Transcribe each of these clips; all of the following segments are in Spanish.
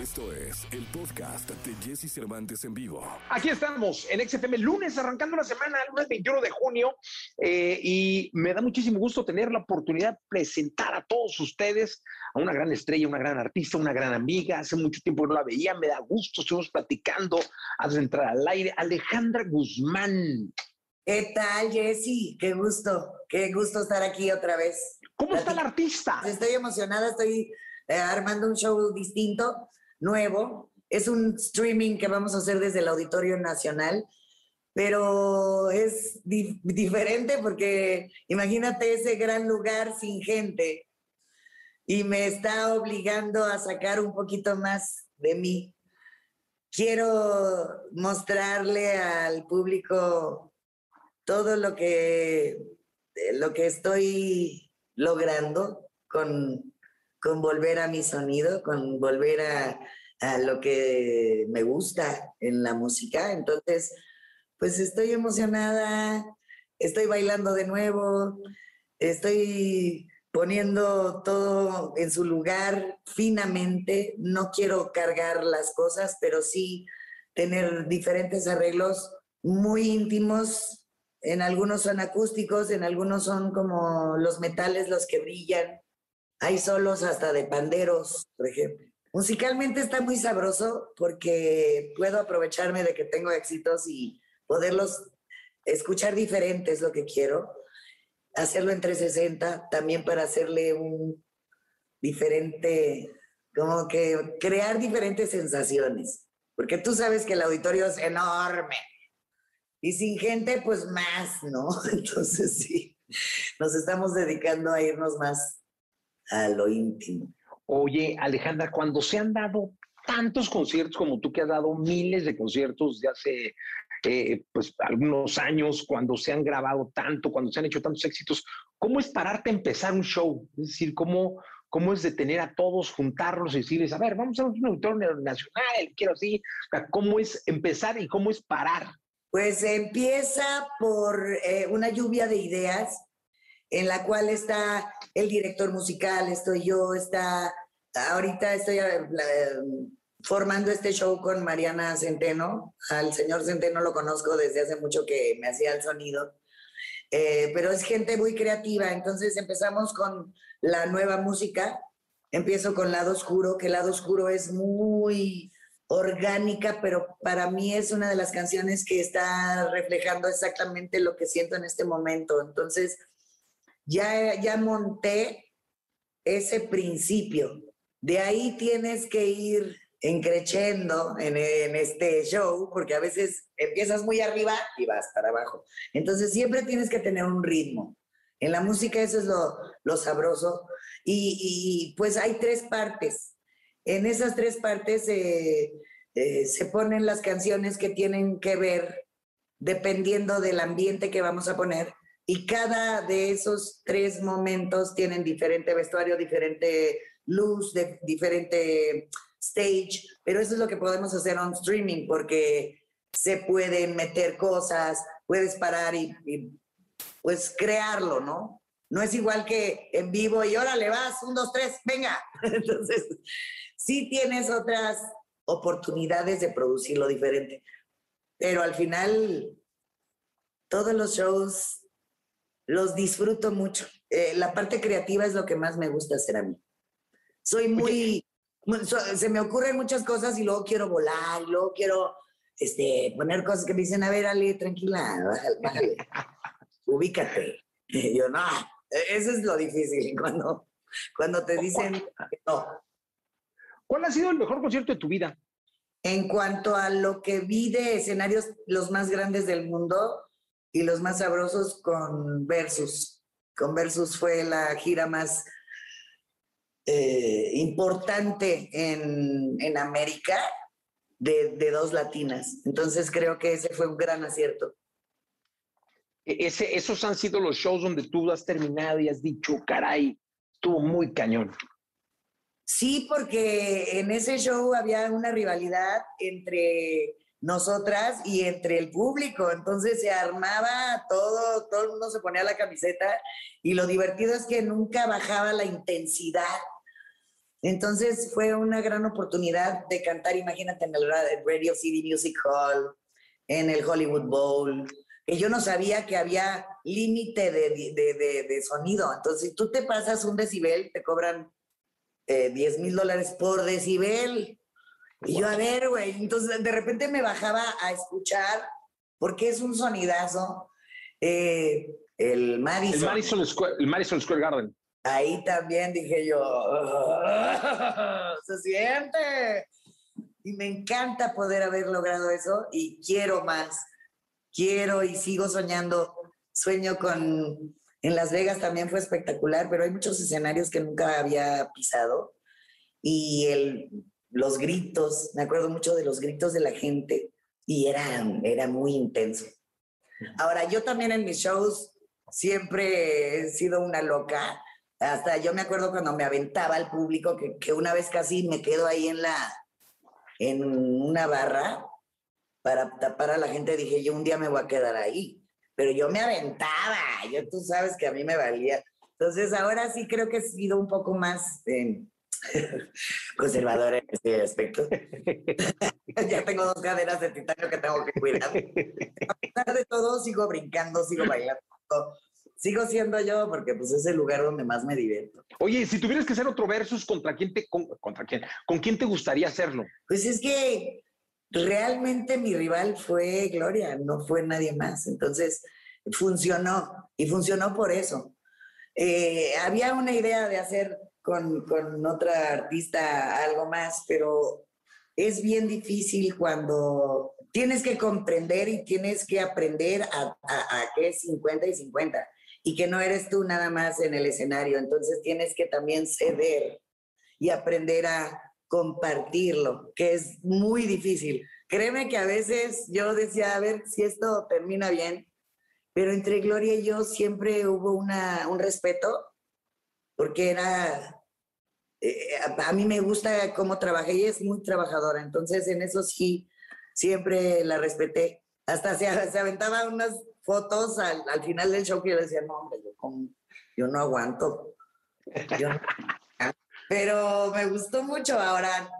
Esto es el podcast de Jesse Cervantes en vivo. Aquí estamos en XFM, lunes, arrancando la semana, lunes 21 de junio, eh, y me da muchísimo gusto tener la oportunidad de presentar a todos ustedes a una gran estrella, una gran artista, una gran amiga. Hace mucho tiempo que no la veía, me da gusto, estuvimos platicando antes de entrar al aire. Alejandra Guzmán. ¿Qué tal, Jessy? Qué gusto, qué gusto estar aquí otra vez. ¿Cómo está la artista? Estoy emocionada, estoy eh, armando un show distinto nuevo. Es un streaming que vamos a hacer desde el Auditorio Nacional, pero es diferente porque imagínate ese gran lugar sin gente y me está obligando a sacar un poquito más de mí. Quiero mostrarle al público todo lo que, lo que estoy logrando con con volver a mi sonido, con volver a, lo que me gusta en la música. Entonces, pues estoy emocionada, estoy bailando de nuevo, estoy poniendo todo en su lugar finamente. No quiero cargar las cosas, pero sí tener diferentes arreglos muy íntimos. En algunos son acústicos, en algunos son como los metales los que brillan. Hay solos hasta de panderos, por ejemplo. Musicalmente está muy sabroso porque puedo aprovecharme de que tengo éxitos y poderlos escuchar diferentes, lo que quiero. Hacerlo en 360 también para hacerle un diferente, como que crear diferentes sensaciones. Porque tú sabes que el auditorio es enorme. Y sin gente, pues más, ¿no? Entonces sí, nos estamos dedicando a irnos más a lo íntimo. Oye, Alejandra, cuando se han dado tantos conciertos como tú que has dado miles de conciertos de hace eh, pues algunos años, cuando se han grabado tanto, cuando se han hecho tantos éxitos, ¿cómo es pararte a empezar un show? Es decir, ¿cómo, cómo es detener a todos, juntarlos y decirles, a ver, vamos a un auditorio nacional, quiero así, ¿cómo es empezar y cómo es parar? Pues empieza por eh, una lluvia de ideas en la cual está el director musical, estoy yo, está, ahorita estoy eh, formando este show con Mariana Centeno, al señor Centeno lo conozco desde hace mucho que me hacía el sonido, eh, pero es gente muy creativa, entonces empezamos con la nueva música, empiezo con Lado Oscuro, que Lado Oscuro es muy orgánica, pero para mí es una de las canciones que está reflejando exactamente lo que siento en este momento. Entonces, ya, ya monté ese principio. De ahí tienes que ir encrechendo en, en, este show, porque a veces empiezas muy arriba y vas para abajo. Entonces siempre tienes que tener un ritmo. En la música eso es lo, sabroso. Y, pues hay tres partes. En esas tres partes eh, eh, se ponen las canciones que tienen que ver dependiendo del ambiente que vamos a poner y cada de esos tres momentos tienen diferente vestuario, diferente luz, de, diferente stage, pero eso es lo que podemos hacer on streaming porque se pueden meter cosas, puedes parar y, pues crearlo, ¿no? No es igual que en vivo y órale, vas, un, dos, tres, venga. Entonces, sí tienes otras oportunidades de producirlo diferente, pero al final todos los shows los disfruto mucho. Eh, la parte creativa es lo que más me gusta hacer a mí. Soy muy, se me ocurren muchas cosas y luego quiero volar, y luego quiero este, poner cosas que me dicen, a ver, Ale, tranquila, bájale, ubícate. Y yo, no, eso es lo difícil cuando, cuando te dicen no. ¿Cuál ha sido el mejor concierto de tu vida? En cuanto a lo que vi de escenarios los más grandes del mundo, y los más sabrosos con Versus. Con Versus fue la gira más eh, importante en, América de, dos latinas. Entonces creo que ese fue un gran acierto. E, ese, esos han sido los shows donde tú has terminado y has dicho, caray, estuvo muy cañón. Sí, porque en ese show había una rivalidad entre nosotras y entre el público. Entonces se armaba todo, todo el mundo se ponía la camiseta y lo divertido es que nunca bajaba la intensidad. Entonces fue una gran oportunidad de cantar, imagínate, en el Radio City Music Hall, en el Hollywood Bowl, que yo no sabía que había límite de, sonido. Entonces, si tú te pasas un decibel, te cobran 10 eh, mil dólares por decibel. Y yo, a ver, güey, entonces de repente me bajaba a escuchar, porque es un sonidazo, eh, el Madison. El Madison, Square, el Madison Square Garden. Ahí también dije yo, se siente. Y me encanta poder haber logrado eso y quiero más. Quiero y sigo soñando. Sueño con, en Las Vegas también fue espectacular, pero hay muchos escenarios que nunca había pisado. Y el, los gritos, me acuerdo mucho de los gritos de la gente y era, era muy intenso. Ahora, yo también en mis shows siempre he sido una loca. Hasta yo me acuerdo cuando me aventaba al público que, que una vez casi me quedo ahí en la, en una barra para tapar a la gente. Dije, yo un día me voy a quedar ahí. Pero yo me aventaba, yo tú sabes que a mí me valía. Entonces ahora sí creo que he sido un poco más eh, conservadora en este aspecto. ya tengo dos caderas de titanio que tengo que cuidar. A pesar de todo, sigo brincando, sigo bailando. Sigo siendo yo porque pues es el lugar donde más me divierto. Oye, si tuvieras que hacer otro versus, ¿contra quién te, contra quién, con quién te gustaría hacerlo? Pues es que realmente mi rival fue Gloria, no fue nadie más. Entonces, funcionó y funcionó por eso. Eh, había una idea de hacer con, con, otra artista algo más, pero es bien difícil cuando tienes que comprender y tienes que aprender a, a, a que es 50 y 50 y que no eres tú nada más en el escenario. Entonces tienes que también ceder y aprender a compartirlo, que es muy difícil. Créeme que a veces yo decía, a ver si esto termina bien, pero entre Gloria y yo siempre hubo una, un respeto, porque era, eh, a, mí me gusta cómo trabaja y es muy trabajadora, entonces en eso sí, siempre la respeté. Hasta se, se aventaba unas fotos al, al, final del show que yo decía, no, hombre, yo, yo no aguanto. Pero me gustó mucho. Ahora,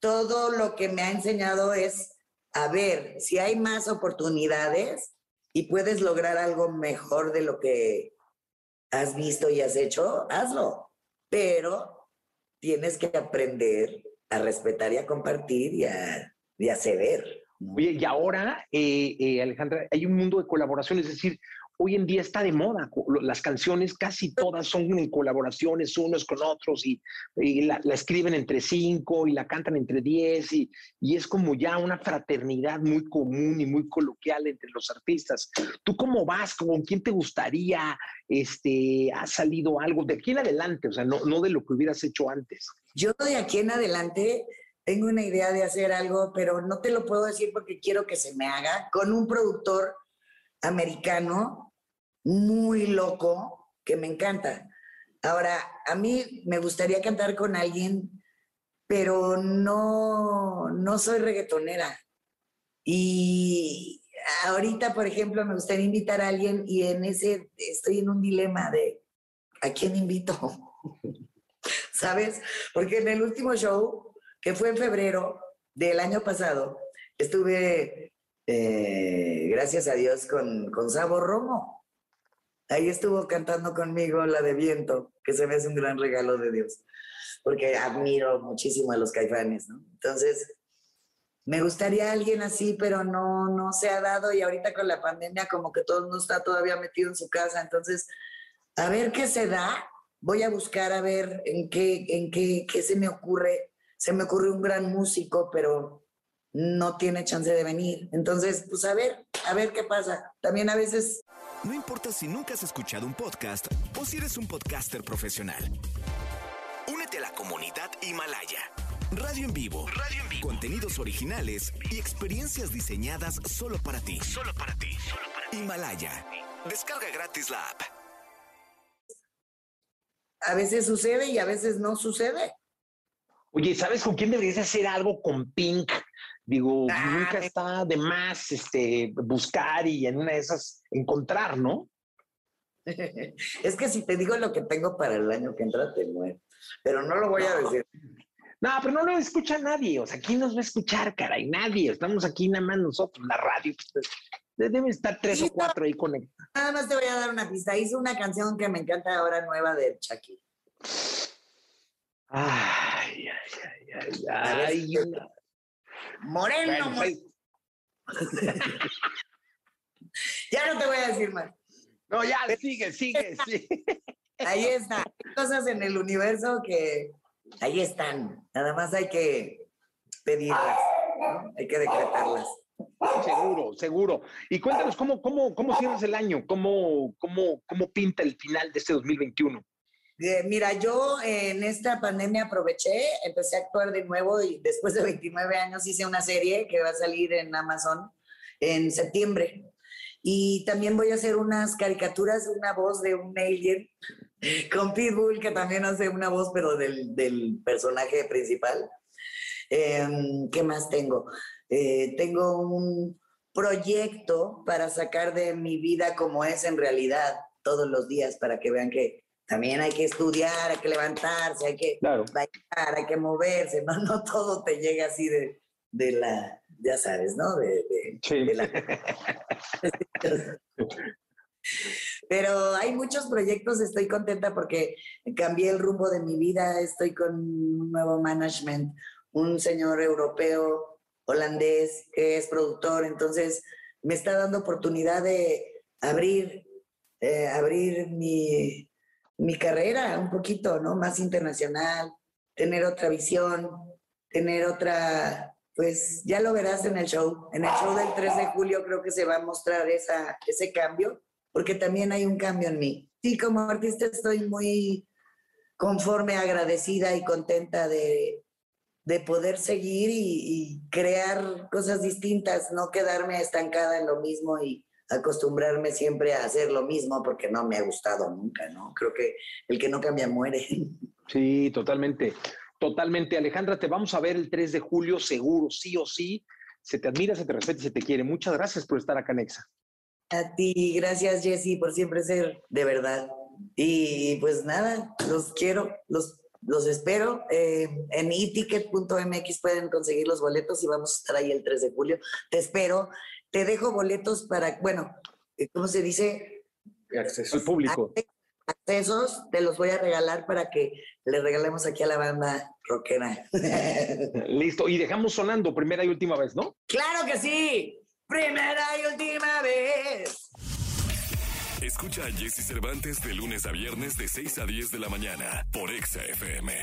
todo lo que me ha enseñado es a ver si hay más oportunidades y puedes lograr algo mejor de lo que has visto y has hecho, hazlo. Pero tienes que aprender a respetar y a compartir y a, y a ceder. Y ahora, eh, eh, Alejandra, hay un mundo de colaboración, es decir, hoy en día está de moda. Las canciones casi todas son en colaboraciones unos con otros y, la, escriben entre cinco y la cantan entre diez y, y, es como ya una fraternidad muy común y muy coloquial entre los artistas. ¿Tú cómo vas? ¿Con quién te gustaría? Este, ¿Ha salido algo de aquí en adelante? O sea, no, no de lo que hubieras hecho antes. Yo de aquí en adelante tengo una idea de hacer algo, pero no te lo puedo decir porque quiero que se me haga con un productor americano muy loco que me encanta. Ahora, a mí me gustaría cantar con alguien, pero no, no soy reggaetonera. Y ahorita, por ejemplo, me gustaría invitar a alguien y en ese estoy en un dilema de ¿a quién invito? ¿Sabes? Porque en el último show que fue en febrero del año pasado, estuve, eh, gracias a Dios, con, con Sabo Romo. Ahí estuvo cantando conmigo la de viento, que se me hace un gran regalo de Dios, porque admiro muchísimo a los caifanes, ¿no? Entonces, me gustaría alguien así, pero no, no se ha dado y ahorita con la pandemia como que todo no está todavía metido en su casa, entonces, a ver qué se da, voy a buscar a ver en qué, en qué, qué se me ocurre se me ocurrió un gran músico, pero no tiene chance de venir. Entonces, pues a ver, a ver qué pasa. También a veces... No importa si nunca has escuchado un podcast o si eres un podcaster profesional. Únete a la comunidad Himalaya. Radio en vivo. Radio en vivo. Contenidos originales y experiencias diseñadas solo para ti. Solo para ti. Solo para ti. Himalaya. Descarga gratis la app. A veces sucede y a veces no sucede. Oye, ¿sabes con quién deberías hacer algo con Pink? Digo, ah, nunca está de más este, buscar y en una de esas encontrar, ¿no? es que si te digo lo que tengo para el año que entra, te muero. pero no lo voy a decir. No, pero no lo escucha nadie. O sea, ¿quién nos va a escuchar, caray? Nadie. Estamos aquí nada más nosotros, la radio. Pues, deben estar tres o cuatro ahí conectados. Nada más te voy a dar una pista. Hice una canción que me encanta ahora nueva de Chucky. Ay, ay, ay, ay. ay. Moreno, pues. ya no te voy a decir más. No, ya, sigue, sigue, sigue. Ahí está. Hay cosas en el universo que ahí están. Nada más hay que pedirlas, hay que decretarlas. Seguro, seguro. Y cuéntanos cómo, cómo, cómo cierras el año, cómo, cómo, cómo pinta el final de este 2021. Eh, mira, yo en esta pandemia aproveché, empecé a actuar de nuevo y después de 29 años hice una serie que va a salir en Amazon en septiembre. Y también voy a hacer unas caricaturas, una voz de un alien con Pitbull, que también hace una voz, pero del, del personaje principal. Em, ¿Qué más tengo? Eh, tengo un proyecto para sacar de mi vida como es en realidad todos los días, para que vean que también hay que estudiar, hay que levantarse, hay que bailar, hay que moverse, no, no todo te llega así de, de la, ya sabes, ¿no? De, de la... Pero hay muchos proyectos, estoy contenta porque cambié el rumbo de mi vida, estoy con un nuevo management, un señor europeo, holandés, que es productor, entonces me está dando oportunidad de abrir, eh, abrir mi, mi carrera un poquito, ¿no? Más internacional, tener otra visión, tener otra, pues ya lo verás en el show. En el show del 3 de julio creo que se va a mostrar esa, ese cambio porque también hay un cambio en mí. Sí, como artista estoy muy conforme, agradecida y contenta de, de poder seguir y, crear cosas distintas, no quedarme estancada en lo mismo y acostumbrarme siempre a hacer lo mismo porque no me ha gustado nunca, ¿no? Creo que el que no cambia muere. Sí, totalmente, totalmente. Alejandra, te vamos a ver el 3 de julio seguro, sí o sí. Se te admira, se te respeta, se te quiere. Muchas gracias por estar acá, Nexa. A ti, gracias Jessy por siempre ser de verdad. Y pues nada, los quiero, los, los espero. Eh, en eticket.mx pueden conseguir los boletos y vamos a estar ahí el 3 de julio. Te espero. Te dejo boletos para, bueno, eh, ¿cómo se dice? Acceso al público. Accesos, te los voy a regalar para que le regalemos aquí a la banda rockera. Listo, y dejamos sonando primera y última vez, ¿no? Claro que sí. Primera y última vez. Escucha a Jesse Cervantes de lunes a viernes de 6 a 10 de la mañana por Exa FM.